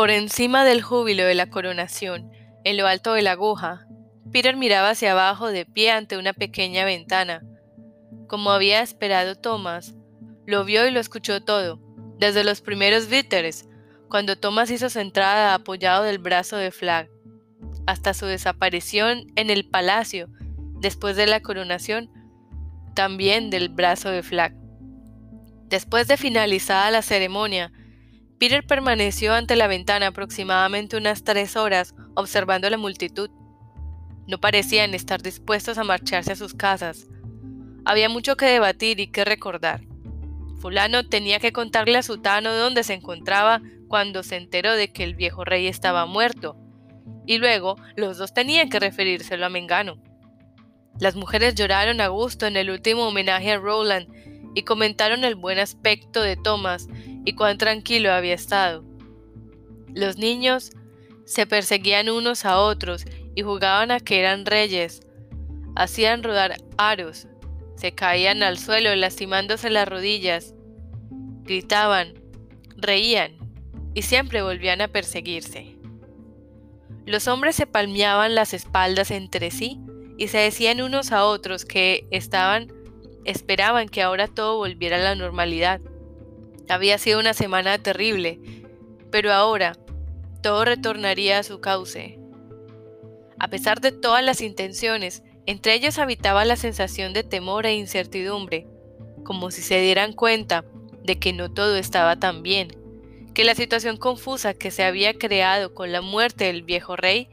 Por encima del júbilo de la coronación, en lo alto de la aguja, Peter miraba hacia abajo de pie ante una pequeña ventana. Como había esperado Thomas, lo vio y lo escuchó todo, desde los primeros víteres, cuando Thomas hizo su entrada apoyado del brazo de Flag, hasta su desaparición en el palacio, después de la coronación, también del brazo de Flag. Después de finalizada la ceremonia, Peter permaneció ante la ventana aproximadamente unas tres horas observando la multitud. No parecían estar dispuestos a marcharse a sus casas. Había mucho que debatir y que recordar. Fulano tenía que contarle a Sutano dónde se encontraba cuando se enteró de que el viejo rey estaba muerto, y luego los dos tenían que referírselo a Mengano. Las mujeres lloraron a gusto en el último homenaje a Roland y comentaron el buen aspecto de Thomas y cuán tranquilo había estado. Los niños se perseguían unos a otros y jugaban a que eran reyes. Hacían rodar aros, se caían al suelo lastimándose las rodillas, gritaban, reían y siempre volvían a perseguirse. Los hombres se palmeaban las espaldas entre sí y se decían unos a otros que estaban esperaban que ahora todo volviera a la normalidad. Había sido una semana terrible, pero ahora todo retornaría a su cauce. A pesar de todas las intenciones, entre ellos habitaba la sensación de temor e incertidumbre, como si se dieran cuenta de que no todo estaba tan bien, que la situación confusa que se había creado con la muerte del viejo rey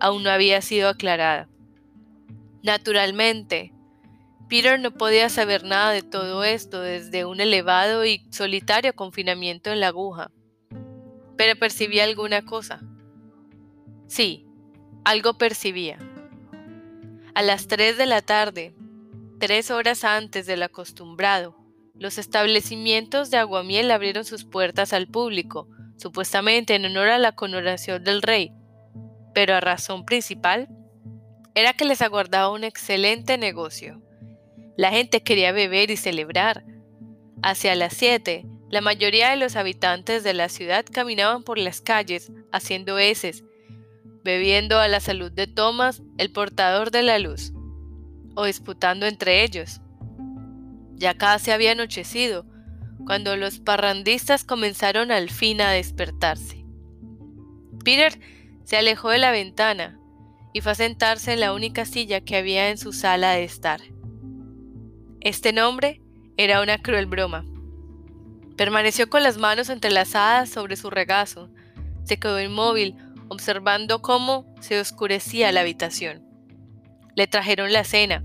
aún no había sido aclarada. Naturalmente, Peter no podía saber nada de todo esto desde un elevado y solitario confinamiento en la aguja, pero percibía alguna cosa. Sí, algo percibía. A las tres de la tarde, tres horas antes del acostumbrado, los establecimientos de aguamiel abrieron sus puertas al público, supuestamente en honor a la coronación del rey, pero a razón principal era que les aguardaba un excelente negocio. La gente quería beber y celebrar. Hacia las siete, la mayoría de los habitantes de la ciudad caminaban por las calles haciendo heces, bebiendo a la salud de Thomas, el portador de la luz, o disputando entre ellos. Ya casi había anochecido, cuando los parrandistas comenzaron al fin a despertarse. Peter se alejó de la ventana y fue a sentarse en la única silla que había en su sala de estar. Este nombre era una cruel broma. Permaneció con las manos entrelazadas sobre su regazo. Se quedó inmóvil, observando cómo se oscurecía la habitación. Le trajeron la cena,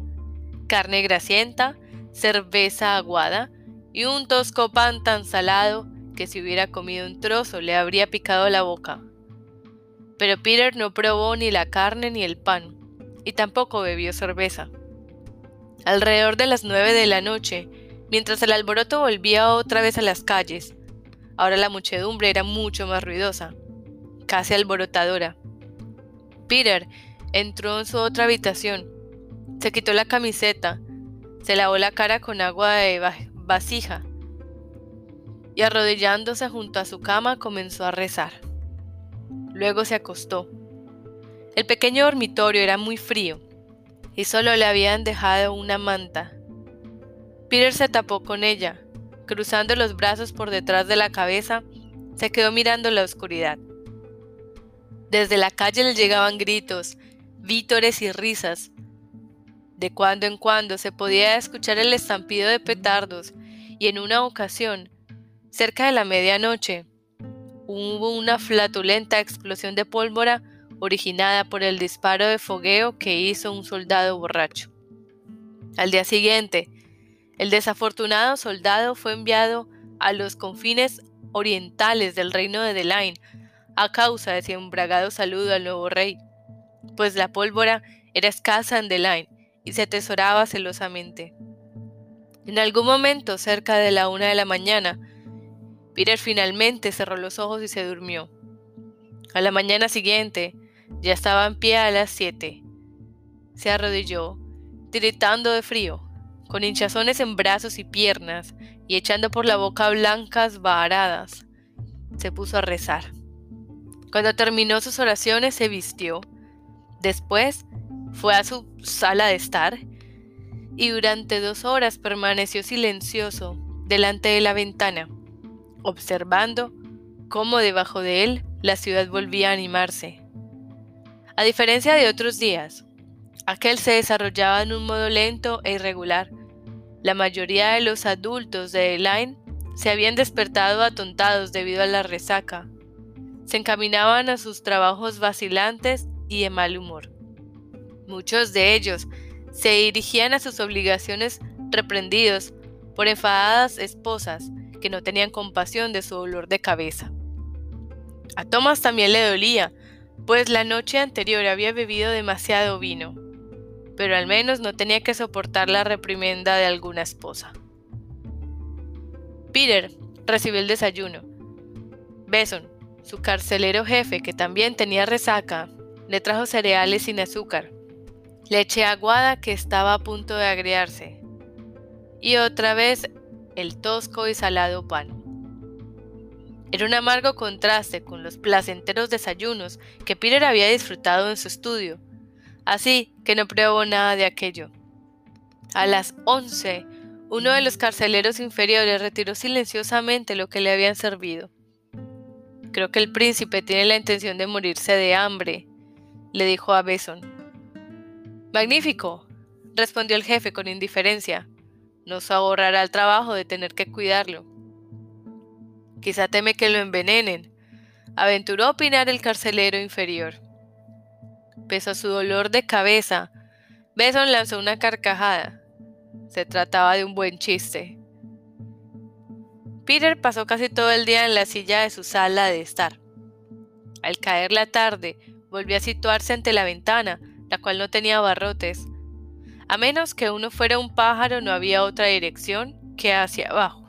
carne grasienta, cerveza aguada y un tosco pan tan salado que si hubiera comido un trozo le habría picado la boca. Pero Peter no probó ni la carne ni el pan, y tampoco bebió cerveza. Alrededor de las nueve de la noche, mientras el alboroto volvía otra vez a las calles, ahora la muchedumbre era mucho más ruidosa, casi alborotadora. Peter entró en su otra habitación, se quitó la camiseta, se lavó la cara con agua de vasija y arrodillándose junto a su cama comenzó a rezar. Luego se acostó. El pequeño dormitorio era muy frío y solo le habían dejado una manta. Peter se tapó con ella, cruzando los brazos por detrás de la cabeza, se quedó mirando la oscuridad. Desde la calle le llegaban gritos, vítores y risas. De cuando en cuando se podía escuchar el estampido de petardos y en una ocasión, cerca de la medianoche, hubo una flatulenta explosión de pólvora originada por el disparo de fogueo que hizo un soldado borracho. Al día siguiente, el desafortunado soldado fue enviado a los confines orientales del reino de Delaine a causa de su embragado saludo al nuevo rey, pues la pólvora era escasa en Delaine y se atesoraba celosamente. En algún momento, cerca de la una de la mañana, Peter finalmente cerró los ojos y se durmió. A la mañana siguiente, ya estaba en pie a las siete. Se arrodilló, tiritando de frío, con hinchazones en brazos y piernas y echando por la boca blancas varadas. Se puso a rezar. Cuando terminó sus oraciones se vistió. Después fue a su sala de estar y durante dos horas permaneció silencioso delante de la ventana, observando cómo debajo de él la ciudad volvía a animarse. A diferencia de otros días, aquel se desarrollaba en un modo lento e irregular. La mayoría de los adultos de Elaine se habían despertado atontados debido a la resaca. Se encaminaban a sus trabajos vacilantes y de mal humor. Muchos de ellos se dirigían a sus obligaciones reprendidos por enfadadas esposas que no tenían compasión de su dolor de cabeza. A Thomas también le dolía, pues la noche anterior había bebido demasiado vino, pero al menos no tenía que soportar la reprimenda de alguna esposa. Peter recibió el desayuno. Beson, su carcelero jefe, que también tenía resaca, le trajo cereales sin azúcar, leche aguada que estaba a punto de agriarse, y otra vez el tosco y salado pan. Era un amargo contraste con los placenteros desayunos que Peter había disfrutado en su estudio, así que no probó nada de aquello. A las once, uno de los carceleros inferiores retiró silenciosamente lo que le habían servido. Creo que el príncipe tiene la intención de morirse de hambre, le dijo a Beson. Magnífico, respondió el jefe con indiferencia. Nos ahorrará el trabajo de tener que cuidarlo. Quizá teme que lo envenenen, aventuró a opinar el carcelero inferior. Pese a su dolor de cabeza, Beson lanzó una carcajada. Se trataba de un buen chiste. Peter pasó casi todo el día en la silla de su sala de estar. Al caer la tarde, volvió a situarse ante la ventana, la cual no tenía barrotes. A menos que uno fuera un pájaro, no había otra dirección que hacia abajo.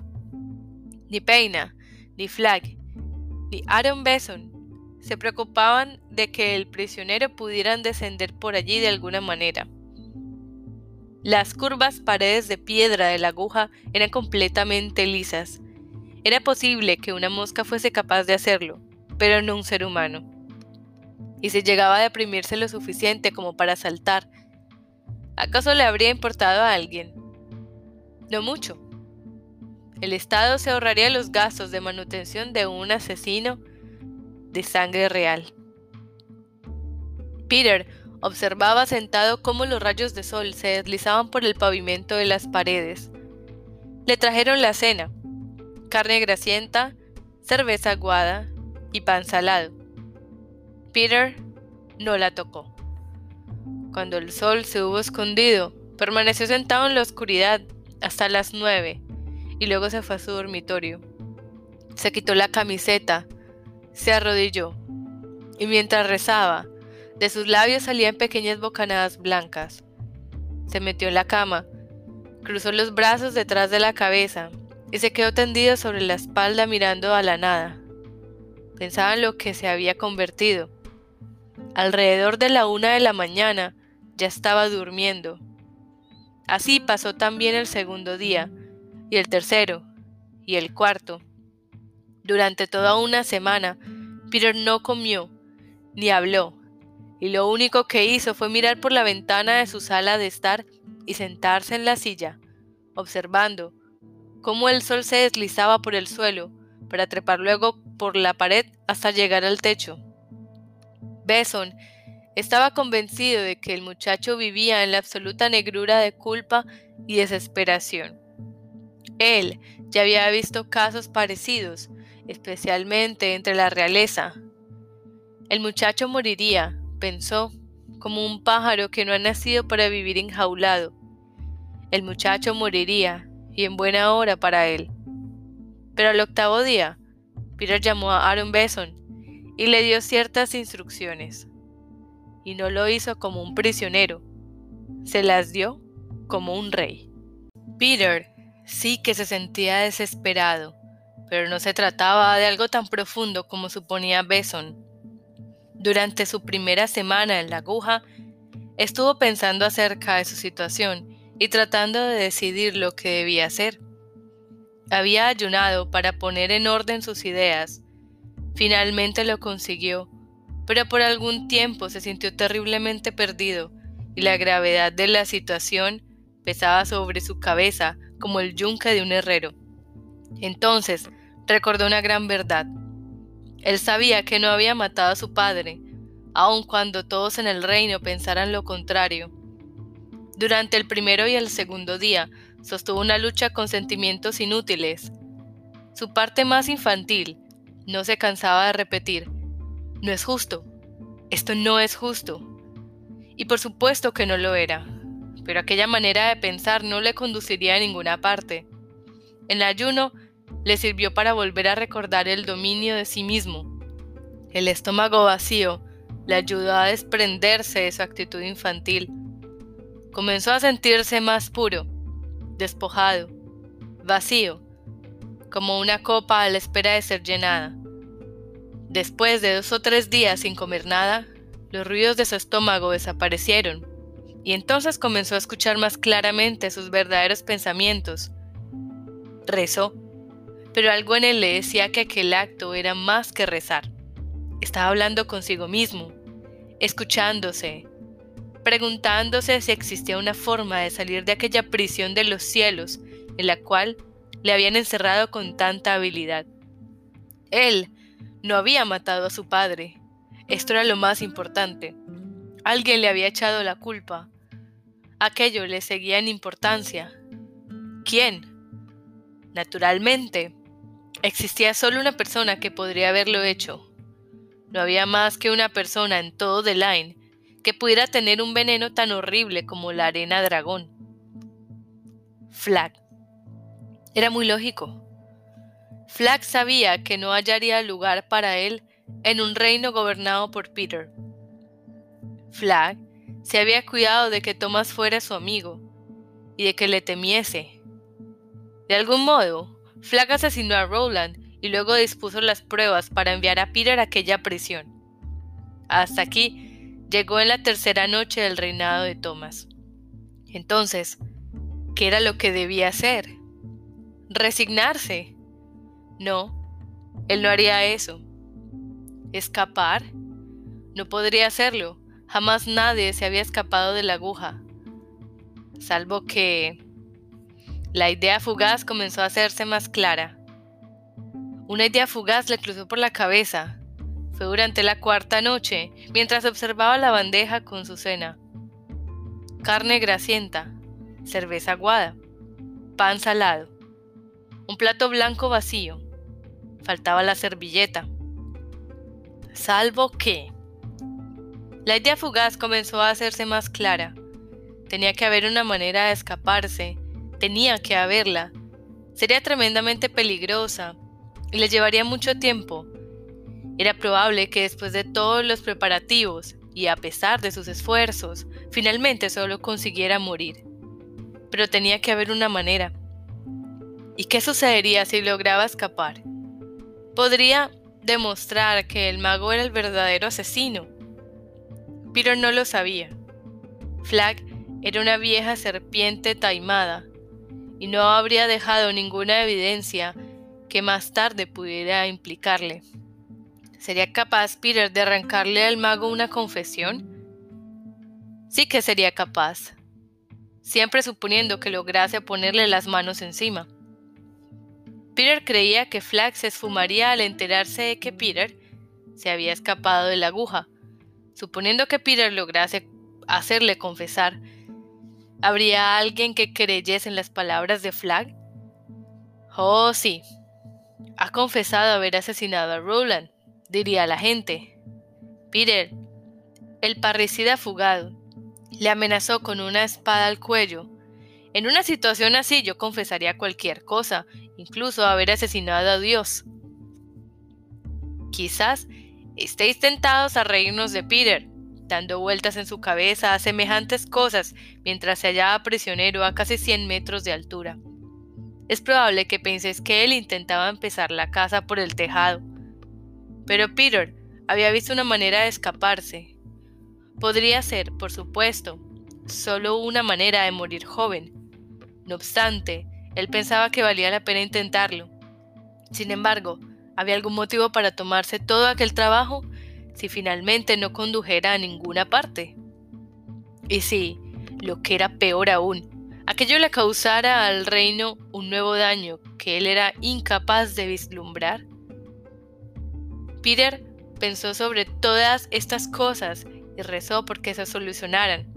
Ni Peina, ni Flag, ni Aaron Besson se preocupaban de que el prisionero pudieran descender por allí de alguna manera. Las curvas paredes de piedra de la aguja eran completamente lisas. Era posible que una mosca fuese capaz de hacerlo, pero no un ser humano. Y si llegaba a deprimirse lo suficiente como para saltar, ¿acaso le habría importado a alguien? No mucho. El Estado se ahorraría los gastos de manutención de un asesino de sangre real. Peter observaba sentado cómo los rayos de sol se deslizaban por el pavimento de las paredes. Le trajeron la cena, carne grasienta, cerveza aguada y pan salado. Peter no la tocó. Cuando el sol se hubo escondido, permaneció sentado en la oscuridad hasta las nueve y luego se fue a su dormitorio. Se quitó la camiseta, se arrodilló y mientras rezaba, de sus labios salían pequeñas bocanadas blancas. Se metió en la cama, cruzó los brazos detrás de la cabeza y se quedó tendido sobre la espalda mirando a la nada. Pensaba en lo que se había convertido. Alrededor de la una de la mañana ya estaba durmiendo. Así pasó también el segundo día, y el tercero, y el cuarto. Durante toda una semana, Peter no comió, ni habló, y lo único que hizo fue mirar por la ventana de su sala de estar y sentarse en la silla, observando cómo el sol se deslizaba por el suelo para trepar luego por la pared hasta llegar al techo. Besson estaba convencido de que el muchacho vivía en la absoluta negrura de culpa y desesperación. Él ya había visto casos parecidos, especialmente entre la realeza. El muchacho moriría, pensó, como un pájaro que no ha nacido para vivir enjaulado. El muchacho moriría, y en buena hora para él. Pero al octavo día, Peter llamó a Aaron Besson y le dio ciertas instrucciones. Y no lo hizo como un prisionero, se las dio como un rey. Peter Sí que se sentía desesperado, pero no se trataba de algo tan profundo como suponía Besson. Durante su primera semana en la aguja, estuvo pensando acerca de su situación y tratando de decidir lo que debía hacer. Había ayunado para poner en orden sus ideas. Finalmente lo consiguió, pero por algún tiempo se sintió terriblemente perdido y la gravedad de la situación pesaba sobre su cabeza como el yunque de un herrero. Entonces recordó una gran verdad. Él sabía que no había matado a su padre, aun cuando todos en el reino pensaran lo contrario. Durante el primero y el segundo día sostuvo una lucha con sentimientos inútiles. Su parte más infantil no se cansaba de repetir, no es justo, esto no es justo. Y por supuesto que no lo era, pero aquella manera de pensar no le conduciría a ninguna parte. El ayuno le sirvió para volver a recordar el dominio de sí mismo. El estómago vacío le ayudó a desprenderse de su actitud infantil. Comenzó a sentirse más puro, despojado, vacío, como una copa a la espera de ser llenada. Después de dos o tres días sin comer nada, los ruidos de su estómago desaparecieron, y entonces comenzó a escuchar más claramente sus verdaderos pensamientos. Rezó, pero algo en él le decía que aquel acto era más que rezar. Estaba hablando consigo mismo, escuchándose, preguntándose si existía una forma de salir de aquella prisión de los cielos en la cual le habían encerrado con tanta habilidad. Él no había matado a su padre. Esto era lo más importante. Alguien le había echado la culpa. Aquello le seguía en importancia. ¿Quién? Naturalmente, existía solo una persona que podría haberlo hecho. No había más que una persona en todo The Line que pudiera tener un veneno tan horrible como la arena dragón. Flag. Era muy lógico. Flag sabía que no hallaría lugar para él en un reino gobernado por Peter. Flag se había cuidado de que Thomas fuera su amigo y de que le temiese. De algún modo, Flag asesinó a Roland y luego dispuso las pruebas para enviar a Peter a aquella prisión. Hasta aquí llegó en la tercera noche del reinado de Thomas. Entonces, ¿qué era lo que debía hacer? Resignarse. No, él no haría eso. ¿Escapar? No podría hacerlo. Jamás nadie se había escapado de la aguja. Salvo que... La idea fugaz comenzó a hacerse más clara. Una idea fugaz le cruzó por la cabeza, durante la cuarta noche, mientras observaba la bandeja con su cena. Carne grasienta, cerveza aguada, pan salado, un plato blanco vacío, faltaba la servilleta. Salvo que... La idea fugaz comenzó a hacerse más clara. Tenía que haber una manera de escaparse, tenía que haberla. Sería tremendamente peligrosa y le llevaría mucho tiempo, era probable que después de todos los preparativos y a pesar de sus esfuerzos, finalmente solo consiguiera morir. Pero tenía que haber una manera. ¿Y qué sucedería si lograba escapar? Podría demostrar que el mago era el verdadero asesino. Pero no lo sabía. Flag era una vieja serpiente taimada y no habría dejado ninguna evidencia que más tarde pudiera implicarle. ¿Sería capaz Peter de arrancarle al mago una confesión? Sí que sería capaz, siempre suponiendo que lograse ponerle las manos encima. Peter creía que Flag se esfumaría al enterarse de que Peter se había escapado de la aguja. Suponiendo que Peter lograse hacerle confesar, ¿habría alguien que creyese en las palabras de Flag? Oh, sí. Ha confesado haber asesinado a Roland diría la gente. Peter, el parricida fugado, le amenazó con una espada al cuello. En una situación así yo confesaría cualquier cosa, incluso haber asesinado a Dios. Quizás estéis tentados a reírnos de Peter, dando vueltas en su cabeza a semejantes cosas mientras se hallaba prisionero a casi 100 metros de altura. Es probable que penséis que él intentaba empezar la casa por el tejado, pero Peter había visto una manera de escaparse. Podría ser, por supuesto, solo una manera de morir joven. No obstante, él pensaba que valía la pena intentarlo. Sin embargo, ¿había algún motivo para tomarse todo aquel trabajo? si finalmente no condujera a ninguna parte. Y si, lo que era peor aún, aquello le causara al reino un nuevo daño que él era incapaz de vislumbrar. Peter pensó sobre todas estas cosas y rezó porque se solucionaran.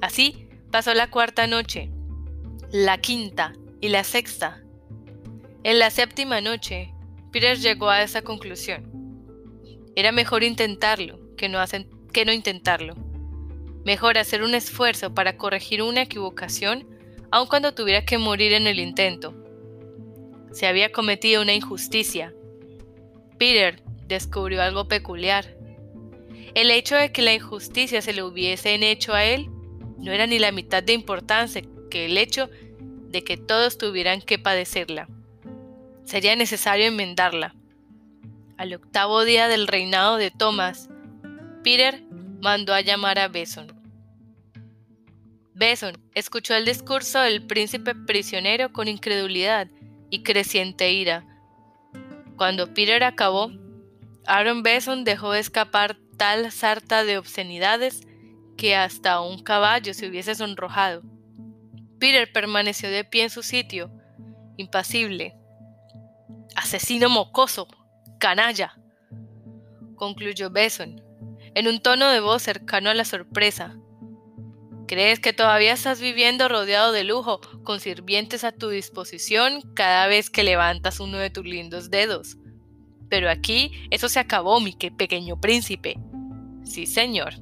Así pasó la cuarta noche, la quinta y la sexta. En la séptima noche, Peter llegó a esa conclusión. Era mejor intentarlo que no, que no intentarlo. Mejor hacer un esfuerzo para corregir una equivocación, aun cuando tuviera que morir en el intento. Se había cometido una injusticia. Peter descubrió algo peculiar. El hecho de que la injusticia se le hubiesen hecho a él no era ni la mitad de importancia que el hecho de que todos tuvieran que padecerla. Sería necesario enmendarla. Al octavo día del reinado de Thomas, Peter mandó a llamar a Beson. Beson escuchó el discurso del príncipe prisionero con incredulidad y creciente ira. Cuando Peter acabó, Aaron Beson dejó escapar tal sarta de obscenidades que hasta un caballo se hubiese sonrojado. Peter permaneció de pie en su sitio, impasible. Asesino mocoso, canalla, concluyó Beson, en un tono de voz cercano a la sorpresa. ¿Crees que todavía estás viviendo rodeado de lujo, con sirvientes a tu disposición cada vez que levantas uno de tus lindos dedos? Pero aquí eso se acabó, mi pequeño príncipe. Sí, señor.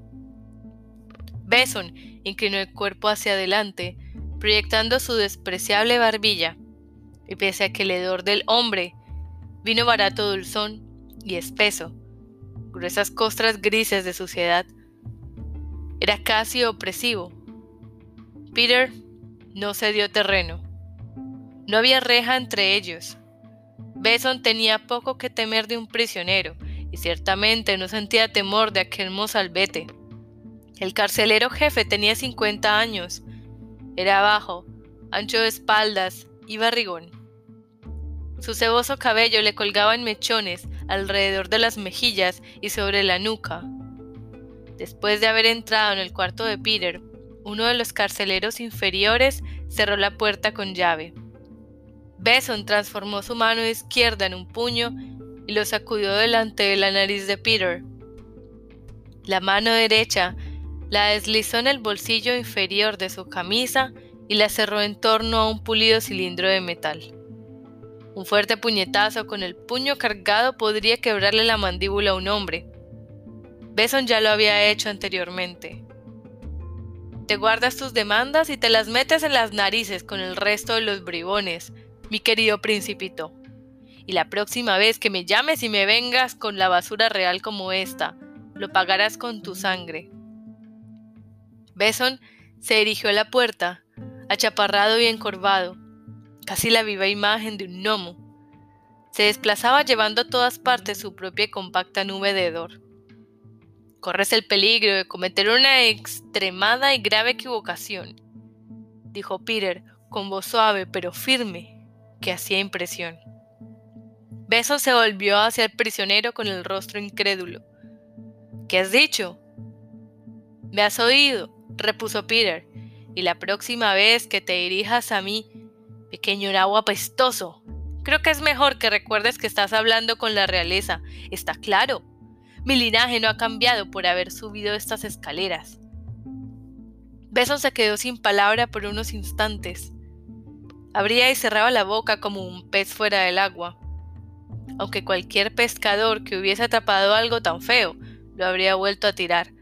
Beson inclinó el cuerpo hacia adelante, proyectando su despreciable barbilla, y pese a que el hedor del hombre, vino barato dulzón y espeso, gruesas costras grises de suciedad, era casi opresivo. Peter no cedió terreno. No había reja entre ellos. Beson tenía poco que temer de un prisionero, y ciertamente no sentía temor de aquel mozalbete. El carcelero jefe tenía 50 años. Era bajo, ancho de espaldas y barrigón. Su ceboso cabello le colgaba en mechones alrededor de las mejillas y sobre la nuca. Después de haber entrado en el cuarto de Peter, uno de los carceleros inferiores cerró la puerta con llave. Beson transformó su mano izquierda en un puño y lo sacudió delante de la nariz de Peter. La mano derecha la deslizó en el bolsillo inferior de su camisa y la cerró en torno a un pulido cilindro de metal. Un fuerte puñetazo con el puño cargado podría quebrarle la mandíbula a un hombre. Beson ya lo había hecho anteriormente. Te guardas tus demandas y te las metes en las narices con el resto de los bribones, mi querido principito. Y la próxima vez que me llames y me vengas con la basura real como esta, lo pagarás con tu sangre. Beson se dirigió a la puerta, achaparrado y encorvado, casi la viva imagen de un gnomo. Se desplazaba llevando a todas partes su propia y compacta nube de hedor. Corres el peligro de cometer una extremada y grave equivocación, dijo Peter con voz suave pero firme, que hacía impresión. Beson se volvió hacia el prisionero con el rostro incrédulo. ¿Qué has dicho? ¿Me has oído? repuso Peter, y la próxima vez que te dirijas a mí, pequeño nabo apestoso, creo que es mejor que recuerdes que estás hablando con la realeza. Está claro. Mi linaje no ha cambiado por haber subido estas escaleras. Beson se quedó sin palabra por unos instantes. Abría y cerraba la boca como un pez fuera del agua. Aunque cualquier pescador que hubiese atrapado algo tan feo lo habría vuelto a tirar.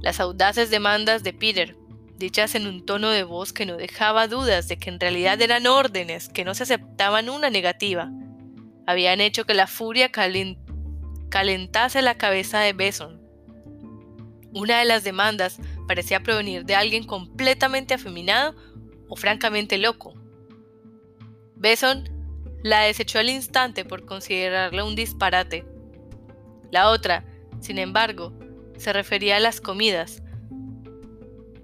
Las audaces demandas de Peter, dichas en un tono de voz que no dejaba dudas de que en realidad eran órdenes que no se aceptaban una negativa, habían hecho que la furia calentase la cabeza de Beson. Una de las demandas parecía provenir de alguien completamente afeminado o francamente loco. Beson la desechó al instante por considerarla un disparate. La otra, sin embargo, se refería a las comidas.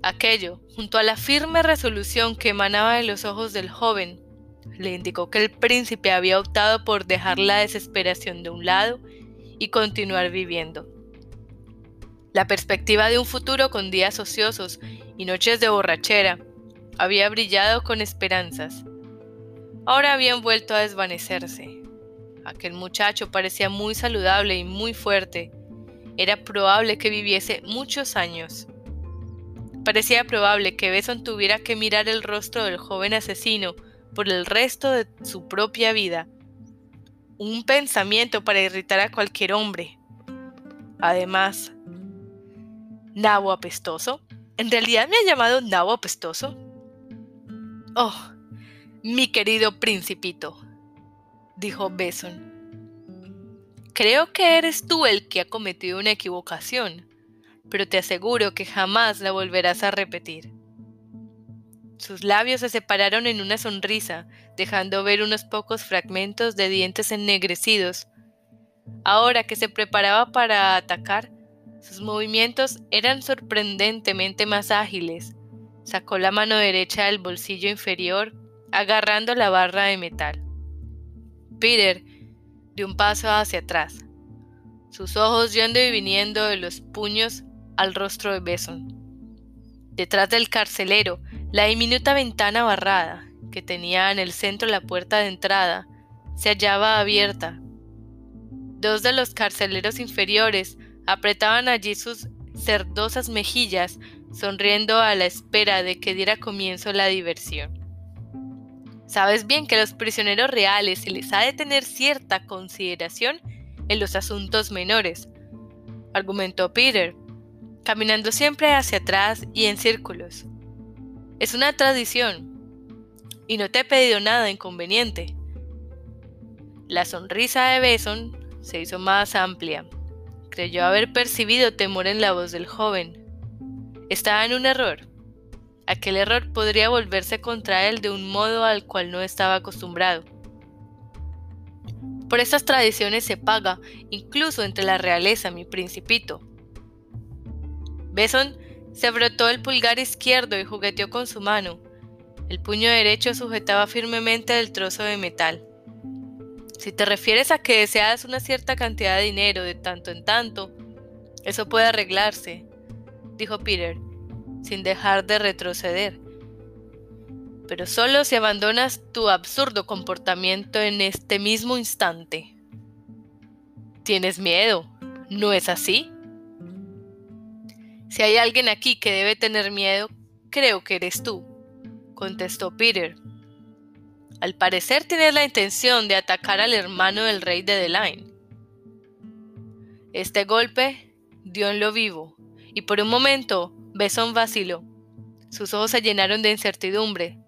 Aquello, junto a la firme resolución que emanaba de los ojos del joven, le indicó que el príncipe había optado por dejar la desesperación de un lado y continuar viviendo. La perspectiva de un futuro con días ociosos y noches de borrachera había brillado con esperanzas. Ahora habían vuelto a desvanecerse. Aquel muchacho parecía muy saludable y muy fuerte. Era probable que viviese muchos años. Parecía probable que Beson tuviera que mirar el rostro del joven asesino por el resto de su propia vida. Un pensamiento para irritar a cualquier hombre. Además, ¿nabo apestoso? ¿En realidad me ha llamado nabo apestoso? Oh, mi querido principito, dijo Beson. Creo que eres tú el que ha cometido una equivocación, pero te aseguro que jamás la volverás a repetir. Sus labios se separaron en una sonrisa, dejando ver unos pocos fragmentos de dientes ennegrecidos. Ahora que se preparaba para atacar, sus movimientos eran sorprendentemente más ágiles. Sacó la mano derecha del bolsillo inferior, agarrando la barra de metal. Peter dio un paso hacia atrás, sus ojos yendo y viniendo de los puños al rostro de Beson. Detrás del carcelero, la diminuta ventana barrada, que tenía en el centro la puerta de entrada, se hallaba abierta. Dos de los carceleros inferiores apretaban allí sus cerdosas mejillas, sonriendo a la espera de que diera comienzo la diversión. Sabes bien que a los prisioneros reales se les ha de tener cierta consideración en los asuntos menores, argumentó Peter, caminando siempre hacia atrás y en círculos. Es una tradición, y no te he pedido nada inconveniente. La sonrisa de Beson se hizo más amplia. Creyó haber percibido temor en la voz del joven. Estaba en un error. Aquel error podría volverse contra él de un modo al cual no estaba acostumbrado. Por estas tradiciones se paga, incluso entre la realeza, mi principito. Beson se frotó el pulgar izquierdo y jugueteó con su mano. El puño derecho sujetaba firmemente el trozo de metal. Si te refieres a que deseas una cierta cantidad de dinero de tanto en tanto, eso puede arreglarse, dijo Peter, sin dejar de retroceder. Pero solo si abandonas tu absurdo comportamiento en este mismo instante. Tienes miedo, ¿no es así? Si hay alguien aquí que debe tener miedo, creo que eres tú, contestó Peter. Al parecer tienes la intención de atacar al hermano del rey de Deline. Este golpe dio en lo vivo, y por un momento Beson vaciló. Sus ojos se llenaron de incertidumbre.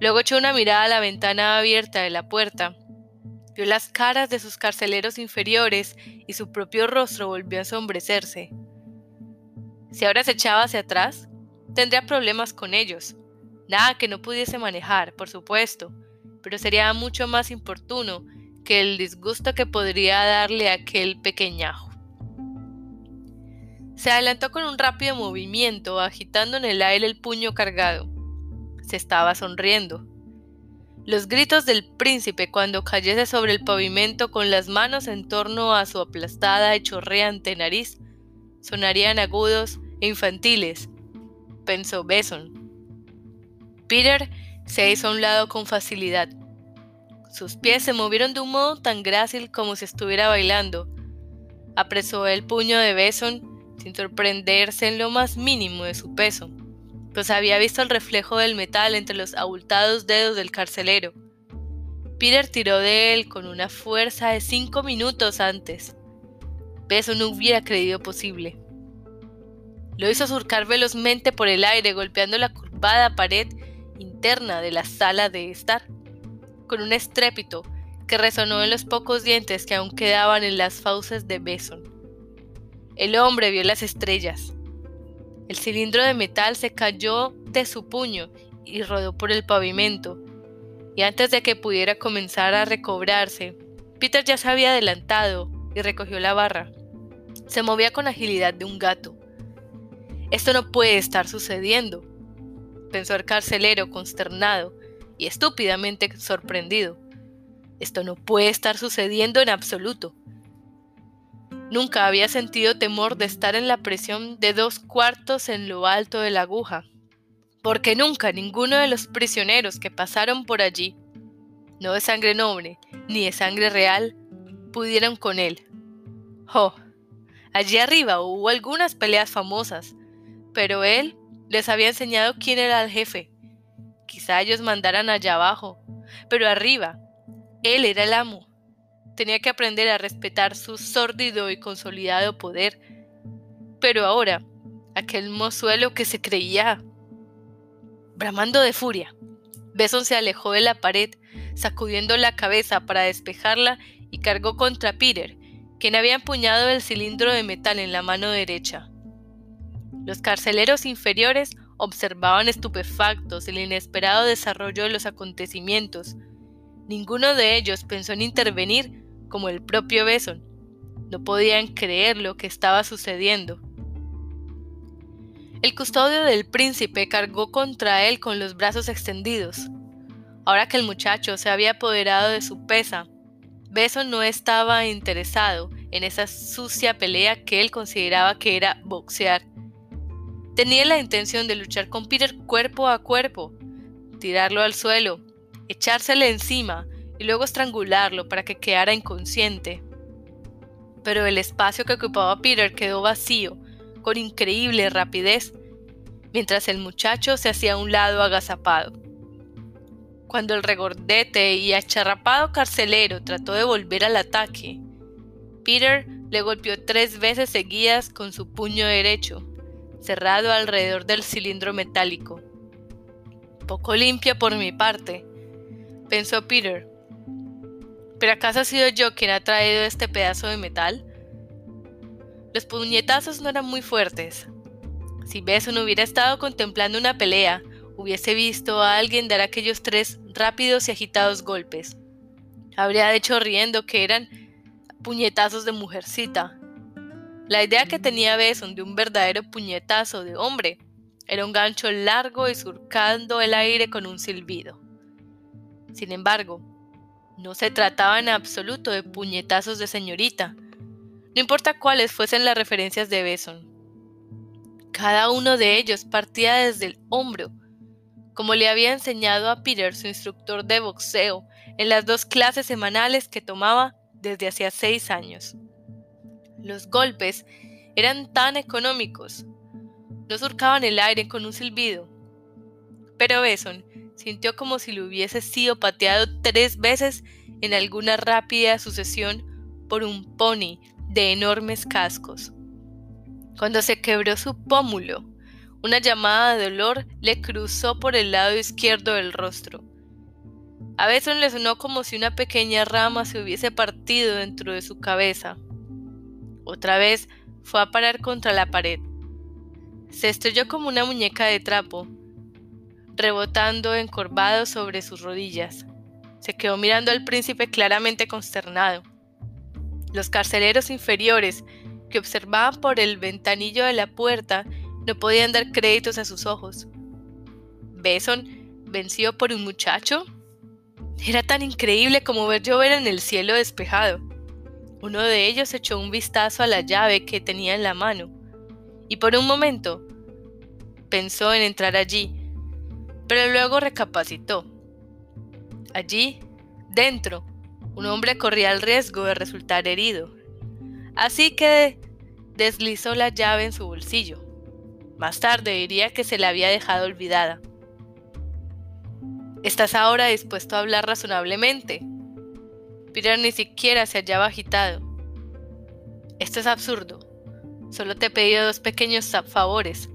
Luego echó una mirada a la ventana abierta de la puerta. Vio las caras de sus carceleros inferiores y su propio rostro volvió a asombrecerse. Si ahora se echaba hacia atrás, tendría problemas con ellos. Nada que no pudiese manejar, por supuesto, pero sería mucho más importuno que el disgusto que podría darle aquel pequeñajo. Se adelantó con un rápido movimiento, agitando en el aire el puño cargado. Se estaba sonriendo. Los gritos del príncipe cuando cayese sobre el pavimento con las manos en torno a su aplastada y chorreante nariz sonarían agudos e infantiles, pensó Beson. Peter se hizo a un lado con facilidad. Sus pies se movieron de un modo tan grácil como si estuviera bailando. Apresó el puño de Beson sin sorprenderse en lo más mínimo de su peso, pues había visto el reflejo del metal entre los abultados dedos del carcelero. Peter tiró de él con una fuerza de cinco minutos antes. Beson no hubiera creído posible. Lo hizo surcar velozmente por el aire, golpeando la curvada pared interna de la sala de estar, con un estrépito que resonó en los pocos dientes que aún quedaban en las fauces de Beson. El hombre vio las estrellas. El cilindro de metal se cayó de su puño y rodó por el pavimento, y antes de que pudiera comenzar a recobrarse, Peter ya se había adelantado y recogió la barra. Se movía con agilidad de un gato. Esto no puede estar sucediendo, pensó el carcelero consternado y estúpidamente sorprendido. Esto no puede estar sucediendo en absoluto. Nunca había sentido temor de estar en la presión de dos cuartos en lo alto de la aguja, porque nunca ninguno de los prisioneros que pasaron por allí, no de sangre noble ni de sangre real, pudieron con él. Oh, allí arriba hubo algunas peleas famosas, pero él les había enseñado quién era el jefe. Quizá ellos mandaran allá abajo, pero arriba, él era el amo. Tenía que aprender a respetar su sórdido y consolidado poder. Pero ahora, aquel mozuelo que se creía... Bramando de furia, Beson se alejó de la pared, sacudiendo la cabeza para despejarla y cargó contra Peter, quien había empuñado el cilindro de metal en la mano derecha. Los carceleros inferiores observaban estupefactos el inesperado desarrollo de los acontecimientos. Ninguno de ellos pensó en intervenir como el propio Beson. No podían creer lo que estaba sucediendo. El custodio del príncipe cargó contra él con los brazos extendidos. Ahora que el muchacho se había apoderado de su pesa, Beson no estaba interesado en esa sucia pelea que él consideraba que era boxear. Tenía la intención de luchar con Peter cuerpo a cuerpo, tirarlo al suelo, echársele encima y luego estrangularlo para que quedara inconsciente. Pero el espacio que ocupaba Peter quedó vacío, con increíble rapidez, mientras el muchacho se hacía a un lado agazapado. Cuando el regordete y acharrapado carcelero trató de volver al ataque, Peter le golpeó tres veces seguidas con su puño derecho, cerrado alrededor del cilindro metálico. Poco limpia por mi parte, pensó Peter, ¿Pero acaso ha sido yo quien ha traído este pedazo de metal? Los puñetazos no eran muy fuertes. Si Beson hubiera estado contemplando una pelea, hubiese visto a alguien dar aquellos tres rápidos y agitados golpes. Habría hecho riendo que eran puñetazos de mujercita. La idea que tenía Beson de un verdadero puñetazo de hombre era un gancho largo y surcando el aire con un silbido. Sin embargo, no se trataba en absoluto de puñetazos de señorita, no importa cuáles fuesen las referencias de Beson. Cada uno de ellos partía desde el hombro, como le había enseñado a Peter su instructor de boxeo en las dos clases semanales que tomaba desde hacía seis años. Los golpes eran tan económicos, no surcaban el aire con un silbido. Pero Beson Sintió como si le hubiese sido pateado tres veces en alguna rápida sucesión por un pony de enormes cascos. Cuando se quebró su pómulo, una llamada de dolor le cruzó por el lado izquierdo del rostro. A veces le sonó como si una pequeña rama se hubiese partido dentro de su cabeza. Otra vez fue a parar contra la pared. Se estrelló como una muñeca de trapo rebotando encorvado sobre sus rodillas. Se quedó mirando al príncipe claramente consternado. Los carceleros inferiores, que observaban por el ventanillo de la puerta, no podían dar créditos a sus ojos. ¿Beson vencido por un muchacho? Era tan increíble como ver llover en el cielo despejado. Uno de ellos echó un vistazo a la llave que tenía en la mano, y por un momento pensó en entrar allí, pero luego recapacitó. Allí, dentro, un hombre corría el riesgo de resultar herido. Así que deslizó la llave en su bolsillo. Más tarde diría que se la había dejado olvidada. ¿Estás ahora dispuesto a hablar razonablemente? Peter ni siquiera se hallaba agitado. Esto es absurdo. Solo te he pedido dos pequeños favores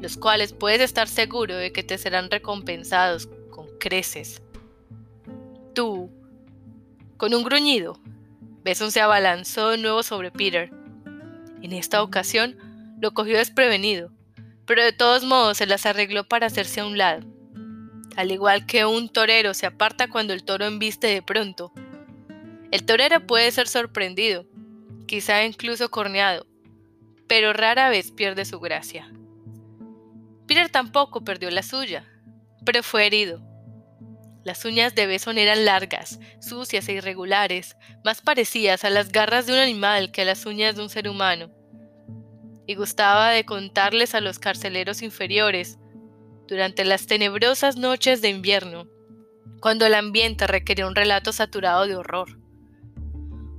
los cuales puedes estar seguro de que te serán recompensados con creces. Tú, con un gruñido, Beson se abalanzó de nuevo sobre Peter. En esta ocasión lo cogió desprevenido, pero de todos modos se las arregló para hacerse a un lado. Al igual que un torero se aparta cuando el toro embiste de pronto. El torero puede ser sorprendido, quizá incluso corneado, pero rara vez pierde su gracia. Peter tampoco perdió la suya, pero fue herido. Las uñas de Beson eran largas, sucias e irregulares, más parecidas a las garras de un animal que a las uñas de un ser humano. Y gustaba de contarles a los carceleros inferiores, durante las tenebrosas noches de invierno, cuando el ambiente requería un relato saturado de horror.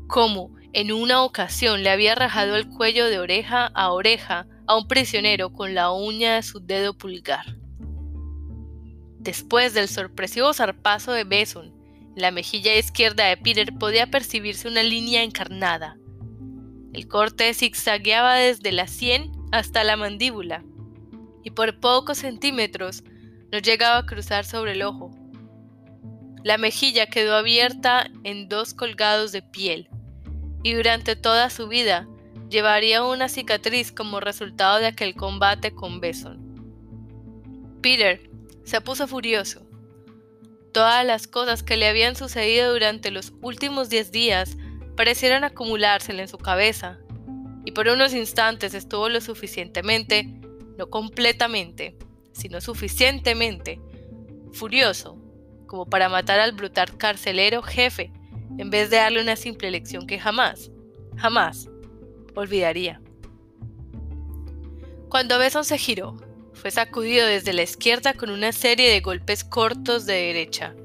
Cómo, en una ocasión, le había rajado el cuello de oreja a oreja a un prisionero con la uña de su dedo pulgar. Después del sorpresivo zarpazo de Beson, en la mejilla izquierda de Peter podía percibirse una línea encarnada. El corte zigzagueaba desde la sien hasta la mandíbula, y por pocos centímetros no llegaba a cruzar sobre el ojo. La mejilla quedó abierta en dos colgados de piel, y durante toda su vida llevaría una cicatriz como resultado de aquel combate con Beson. Peter se puso furioso. Todas las cosas que le habían sucedido durante los últimos diez días parecieron acumulársele en su cabeza, y por unos instantes estuvo lo suficientemente, no completamente, sino suficientemente, furioso como para matar al brutal carcelero jefe, en vez de darle una simple lección que jamás, jamás olvidaría. Cuando Beson se giró, fue sacudido desde la izquierda con una serie de golpes cortos de derecha.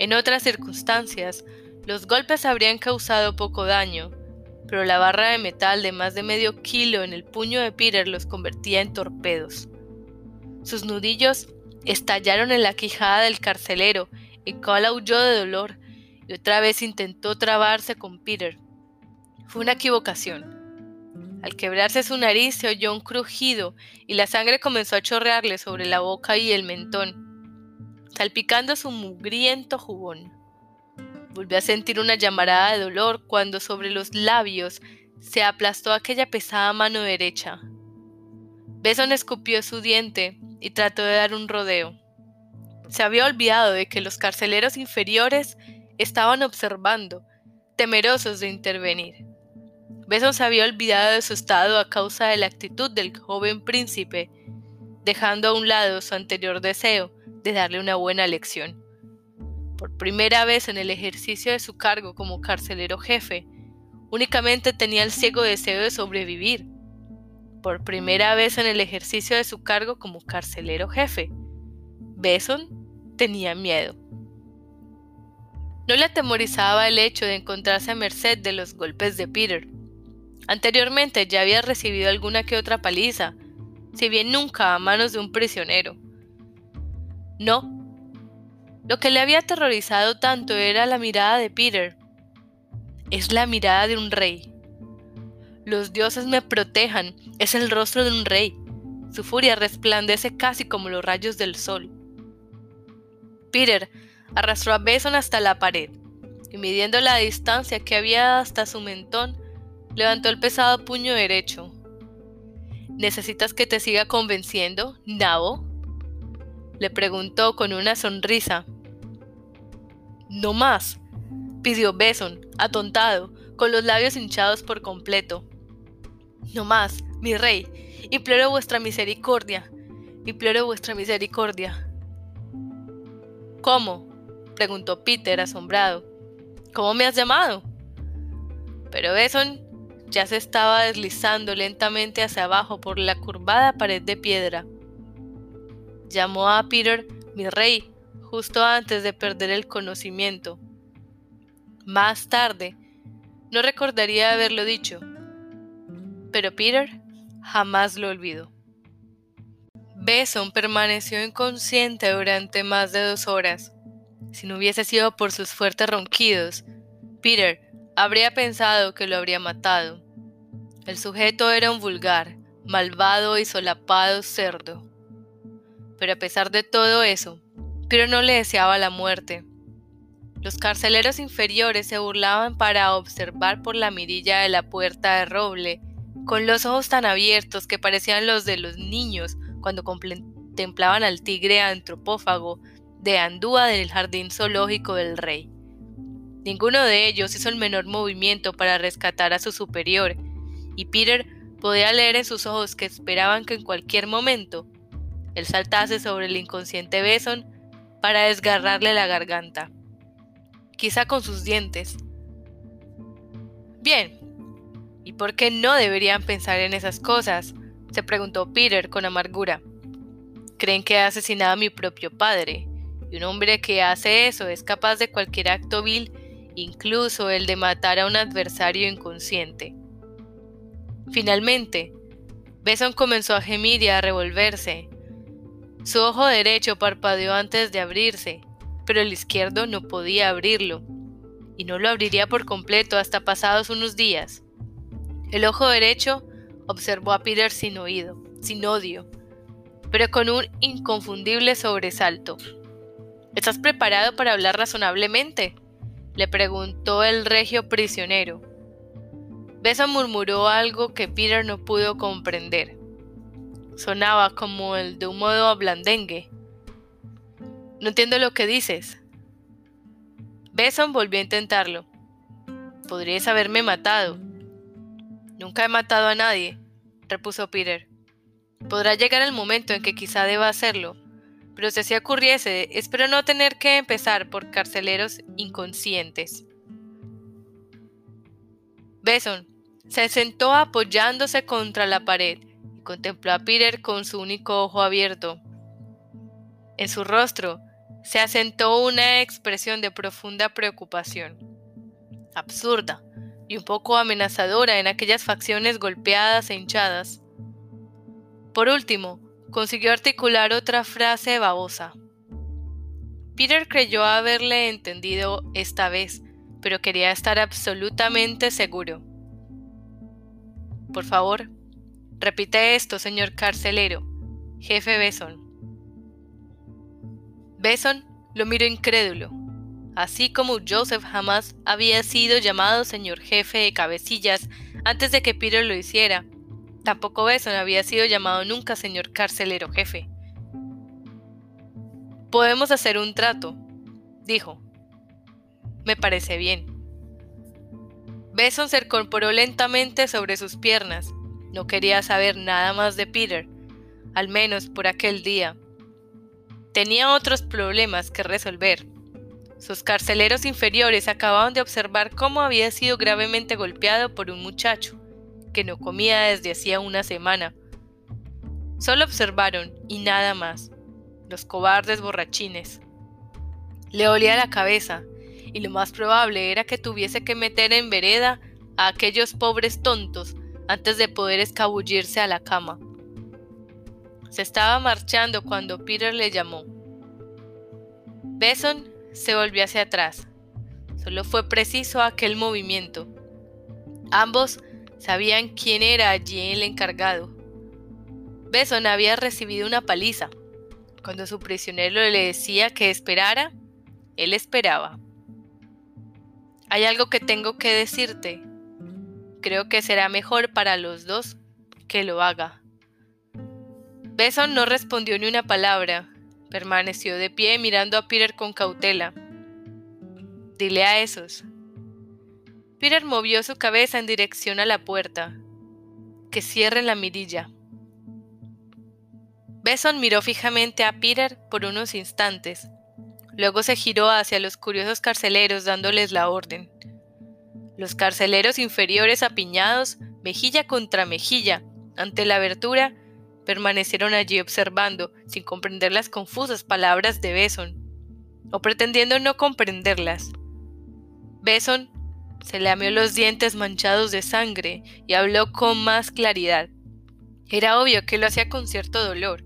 En otras circunstancias, los golpes habrían causado poco daño, pero la barra de metal de más de medio kilo en el puño de Peter los convertía en torpedos. Sus nudillos estallaron en la quijada del carcelero y Cole huyó de dolor y otra vez intentó trabarse con Peter. Fue una equivocación. Al quebrarse su nariz se oyó un crujido y la sangre comenzó a chorrearle sobre la boca y el mentón, salpicando su mugriento jubón. Volvió a sentir una llamarada de dolor cuando sobre los labios se aplastó aquella pesada mano derecha. Beson escupió su diente y trató de dar un rodeo. Se había olvidado de que los carceleros inferiores estaban observando, temerosos de intervenir. Beson se había olvidado de su estado a causa de la actitud del joven príncipe, dejando a un lado su anterior deseo de darle una buena lección. Por primera vez en el ejercicio de su cargo como carcelero jefe, únicamente tenía el ciego deseo de sobrevivir. Por primera vez en el ejercicio de su cargo como carcelero jefe, Beson tenía miedo. No le atemorizaba el hecho de encontrarse a merced de los golpes de Peter. Anteriormente ya había recibido alguna que otra paliza, si bien nunca a manos de un prisionero. No. Lo que le había aterrorizado tanto era la mirada de Peter. Es la mirada de un rey. Los dioses me protejan, es el rostro de un rey. Su furia resplandece casi como los rayos del sol. Peter Arrastró a Beson hasta la pared y midiendo la distancia que había hasta su mentón, levantó el pesado puño derecho. ¿Necesitas que te siga convenciendo, Nabo? Le preguntó con una sonrisa. No más, pidió Beson, atontado, con los labios hinchados por completo. No más, mi rey, imploro vuestra misericordia, imploro vuestra misericordia. ¿Cómo? preguntó Peter asombrado. ¿Cómo me has llamado? Pero Beson ya se estaba deslizando lentamente hacia abajo por la curvada pared de piedra. Llamó a Peter mi rey justo antes de perder el conocimiento. Más tarde, no recordaría haberlo dicho, pero Peter jamás lo olvidó. Beson permaneció inconsciente durante más de dos horas. Si no hubiese sido por sus fuertes ronquidos, Peter habría pensado que lo habría matado. El sujeto era un vulgar, malvado y solapado cerdo. Pero a pesar de todo eso, Peter no le deseaba la muerte. Los carceleros inferiores se burlaban para observar por la mirilla de la puerta de roble, con los ojos tan abiertos que parecían los de los niños cuando contemplaban al tigre antropófago de Andúa del jardín zoológico del rey. Ninguno de ellos hizo el menor movimiento para rescatar a su superior, y Peter podía leer en sus ojos que esperaban que en cualquier momento él saltase sobre el inconsciente Beson para desgarrarle la garganta, quizá con sus dientes. Bien, ¿y por qué no deberían pensar en esas cosas? se preguntó Peter con amargura. Creen que he asesinado a mi propio padre, y un hombre que hace eso es capaz de cualquier acto vil, incluso el de matar a un adversario inconsciente. Finalmente, Besson comenzó a gemir y a revolverse. Su ojo derecho parpadeó antes de abrirse, pero el izquierdo no podía abrirlo, y no lo abriría por completo hasta pasados unos días. El ojo derecho observó a Peter sin oído, sin odio, pero con un inconfundible sobresalto. ¿Estás preparado para hablar razonablemente? le preguntó el regio prisionero. Besa murmuró algo que Peter no pudo comprender. Sonaba como el de un modo ablandengue. No entiendo lo que dices. Beson volvió a intentarlo. Podrías haberme matado. Nunca he matado a nadie, repuso Peter. Podrá llegar el momento en que quizá deba hacerlo, pero si así ocurriese, espero no tener que empezar por carceleros inconscientes. Beson se sentó apoyándose contra la pared contempló a Peter con su único ojo abierto. En su rostro se asentó una expresión de profunda preocupación, absurda y un poco amenazadora en aquellas facciones golpeadas e hinchadas. Por último, consiguió articular otra frase babosa. Peter creyó haberle entendido esta vez, pero quería estar absolutamente seguro. Por favor, repite esto, señor carcelero. Jefe Beson. Beson lo miró incrédulo. Así como Joseph jamás había sido llamado señor jefe de cabecillas antes de que Peter lo hiciera, tampoco Beson había sido llamado nunca señor carcelero jefe. Podemos hacer un trato, dijo. Me parece bien. Beson se incorporó lentamente sobre sus piernas. No quería saber nada más de Peter, al menos por aquel día. Tenía otros problemas que resolver. Sus carceleros inferiores acababan de observar cómo había sido gravemente golpeado por un muchacho que no comía desde hacía una semana. Solo observaron y nada más. Los cobardes borrachines. Le olía la cabeza y lo más probable era que tuviese que meter en vereda a aquellos pobres tontos antes de poder escabullirse a la cama. Se estaba marchando cuando Peter le llamó. Beson se volvió hacia atrás. Solo fue preciso aquel movimiento. Ambos sabían quién era allí el encargado. Beson había recibido una paliza. Cuando su prisionero le decía que esperara, él esperaba. Hay algo que tengo que decirte. Creo que será mejor para los dos que lo haga. Beson no respondió ni una palabra. Permaneció de pie mirando a Peter con cautela. Dile a esos. Peter movió su cabeza en dirección a la puerta. Que cierren la mirilla. Beson miró fijamente a Peter por unos instantes, Luego se giró hacia los curiosos carceleros dándoles la orden. Los carceleros inferiores apiñados, mejilla contra mejilla, ante la abertura, permanecieron allí observando, sin comprender las confusas palabras de Beson, o pretendiendo no comprenderlas. Beson se lamió los dientes manchados de sangre y habló con más claridad. Era obvio que lo hacía con cierto dolor.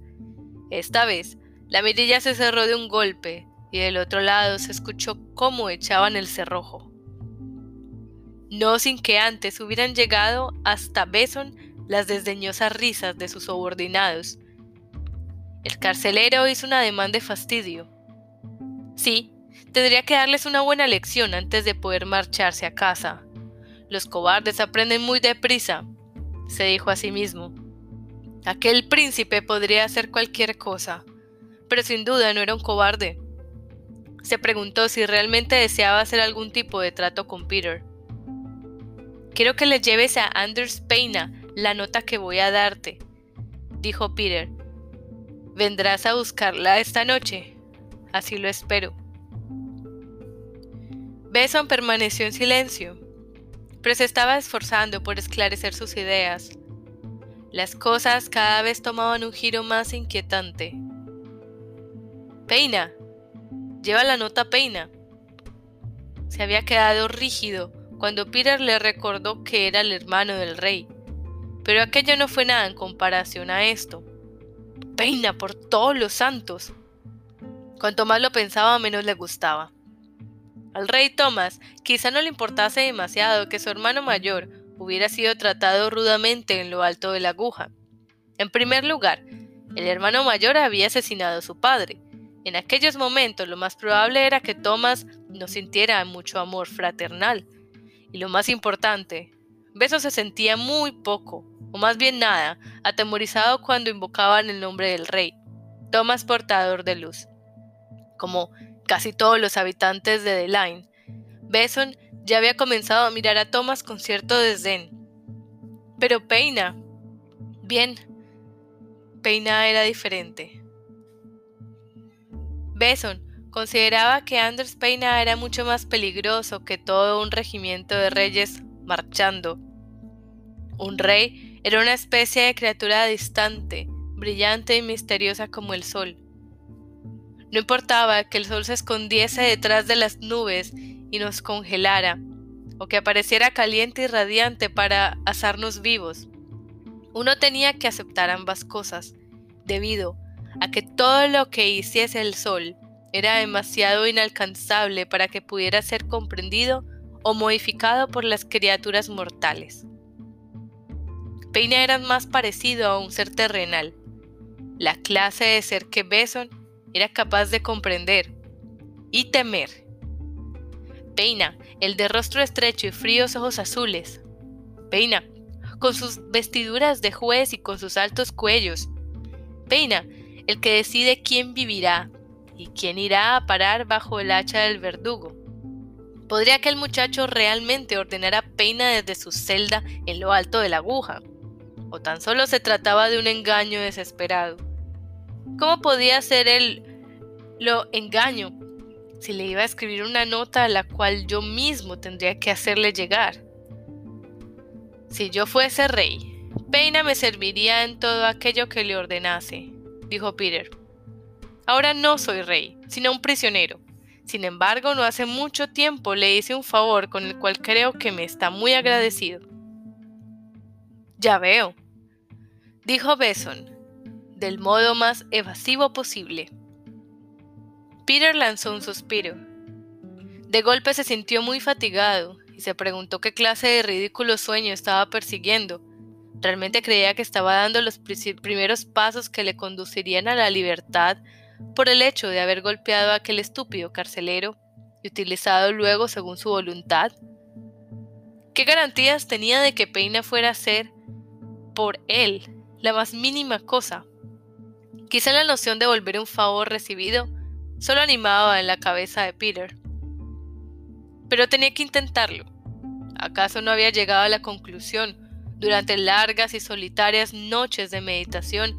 Esta vez, la mirilla se cerró de un golpe, y del otro lado se escuchó cómo echaban el cerrojo. No sin que antes hubieran llegado hasta Beson las desdeñosas risas de sus subordinados. El carcelero hizo un ademán de fastidio. Sí, tendría que darles una buena lección antes de poder marcharse a casa. Los cobardes aprenden muy deprisa, se dijo a sí mismo. Aquel príncipe podría hacer cualquier cosa, pero sin duda no era un cobarde. Se preguntó si realmente deseaba hacer algún tipo de trato con Peter. Quiero que le lleves a Anders Peina la nota que voy a darte, dijo Peter. ¿Vendrás a buscarla esta noche? así lo espero. Beson permaneció en silencio, pero se estaba esforzando por esclarecer sus ideas. Las cosas cada vez tomaban un giro más inquietante. Peina. Lleva la nota Peina. Se había quedado rígido cuando Peter le recordó que era el hermano del rey. Pero aquello no fue nada en comparación a esto. Peina por todos los santos. Cuanto más lo pensaba, menos le gustaba. Al rey Thomas quizá no le importase demasiado que su hermano mayor hubiera sido tratado rudamente en lo alto de la aguja. En primer lugar, el hermano mayor había asesinado a su padre. En aquellos momentos lo más probable era que Thomas no sintiera mucho amor fraternal. Y lo más importante, Beso se sentía muy poco, o más bien nada, atemorizado cuando invocaban el nombre del rey, Thomas portador de luz. Como casi todos los habitantes de The Line, Beson ya había comenzado a mirar a Thomas con cierto desdén. Pero Peina. Bien. Peina era diferente. Beson consideraba que Anders Peina era mucho más peligroso que todo un regimiento de reyes marchando. Un rey era una especie de criatura distante, brillante y misteriosa como el sol. No importaba que el sol se escondiese detrás de las nubes y nos congelara, o que apareciera caliente y radiante para asarnos vivos. Uno tenía que aceptar ambas cosas, debido a que todo lo que hiciese el sol era demasiado inalcanzable para que pudiera ser comprendido o modificado por las criaturas mortales. Peina era más parecido a un ser terrenal, la clase de ser que Beson era capaz de comprender y temer. Peina, el de rostro estrecho y fríos ojos azules. Peina, con sus vestiduras de juez y con sus altos cuellos. Peina, el que decide quién vivirá y quién irá a parar bajo el hacha del verdugo. ¿Podría aquel muchacho realmente ordenar a Peina desde su celda en lo alto de la aguja? ¿O tan solo se trataba de un engaño desesperado? ¿Cómo podía ser él lo engaño si le iba a escribir una nota a la cual yo mismo tendría que hacerle llegar? Si yo fuese rey, Peina me serviría en todo aquello que le ordenase, dijo Peter. Ahora no soy rey, sino un prisionero. Sin embargo, no hace mucho tiempo le hice un favor con el cual creo que me está muy agradecido. Ya veo, dijo Beson, del modo más evasivo posible. Peter lanzó un suspiro. De golpe se sintió muy fatigado y se preguntó qué clase de ridículo sueño estaba persiguiendo. Realmente creía que estaba dando los primeros pasos que le conducirían a la libertad por el hecho de haber golpeado a aquel estúpido carcelero y utilizado luego según su voluntad. ¿Qué garantías tenía de que Peina fuera a ser por él la más mínima cosa Quizá la noción de volver un favor recibido solo animaba en la cabeza de Peter. Pero tenía que intentarlo. ¿Acaso no había llegado a la conclusión durante largas y solitarias noches de meditación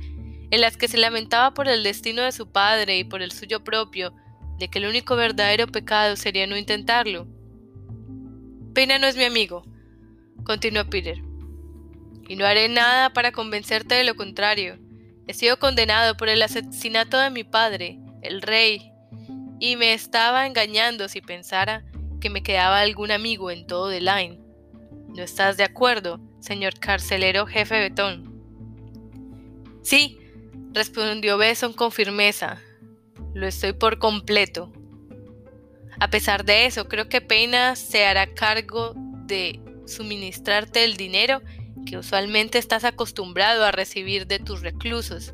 en las que se lamentaba por el destino de su padre y por el suyo propio, de que el único verdadero pecado sería no intentarlo? Pena no es mi amigo, continuó Peter, y no haré nada para convencerte de lo contrario. He sido condenado por el asesinato de mi padre, el rey, y me estaba engañando si pensara que me quedaba algún amigo en todo The Line. ¿No estás de acuerdo, señor carcelero jefe Betón? Sí, respondió Beson con firmeza. Lo estoy por completo. A pesar de eso, creo que Peina se hará cargo de suministrarte el dinero que usualmente estás acostumbrado a recibir de tus reclusos.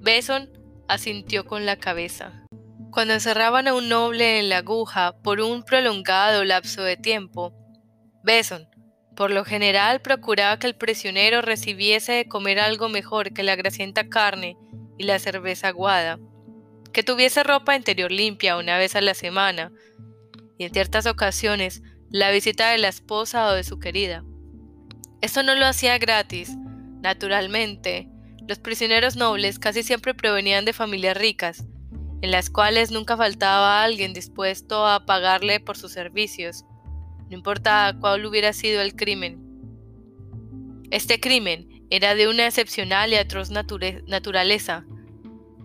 Beson asintió con la cabeza. Cuando encerraban a un noble en la aguja por un prolongado lapso de tiempo, Beson, por lo general, procuraba que el prisionero recibiese de comer algo mejor que la grasienta carne y la cerveza aguada, que tuviese ropa interior limpia una vez a la semana, y en ciertas ocasiones la visita de la esposa o de su querida. Esto no lo hacía gratis. Naturalmente, los prisioneros nobles casi siempre provenían de familias ricas, en las cuales nunca faltaba alguien dispuesto a pagarle por sus servicios, no importa cuál hubiera sido el crimen. Este crimen era de una excepcional y atroz naturaleza,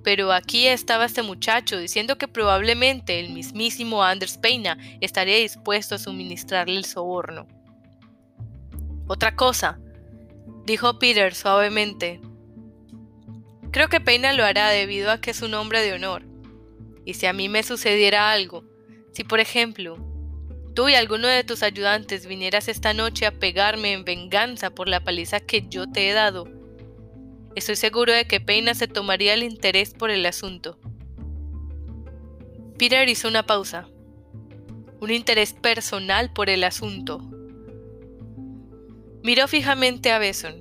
pero aquí estaba este muchacho diciendo que probablemente el mismísimo Anders Peina estaría dispuesto a suministrarle el soborno. Otra cosa, dijo Peter suavemente. Creo que Peina lo hará debido a que es un hombre de honor. Y si a mí me sucediera algo, si por ejemplo tú y alguno de tus ayudantes vinieras esta noche a pegarme en venganza por la paliza que yo te he dado, estoy seguro de que Peina se tomaría el interés por el asunto. Peter hizo una pausa. Un interés personal por el asunto. Miró fijamente a Beson.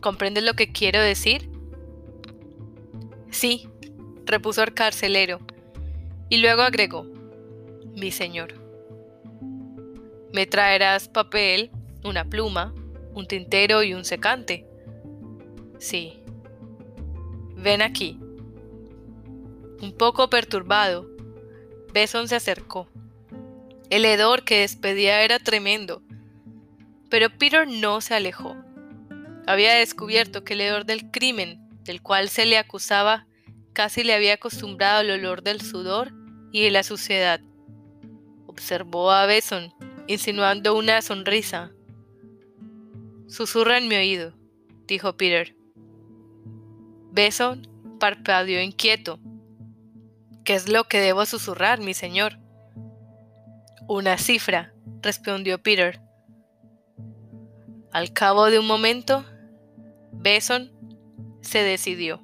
¿Comprendes lo que quiero decir? Sí, repuso el carcelero, y luego agregó, mi señor. Me traerás papel, una pluma, un tintero y un secante. Sí. Ven aquí. Un poco perturbado, Beson se acercó. El hedor que despedía era tremendo, pero Peter no se alejó. Había descubierto que el hedor del crimen del cual se le acusaba Casi le había acostumbrado al olor del sudor y de la suciedad. Observó a Beson, insinuando una sonrisa. Susurra en mi oído, dijo Peter. Beson parpadeó inquieto. ¿Qué es lo que debo susurrar, mi señor? Una cifra, respondió Peter. Al cabo de un momento, Beson se decidió.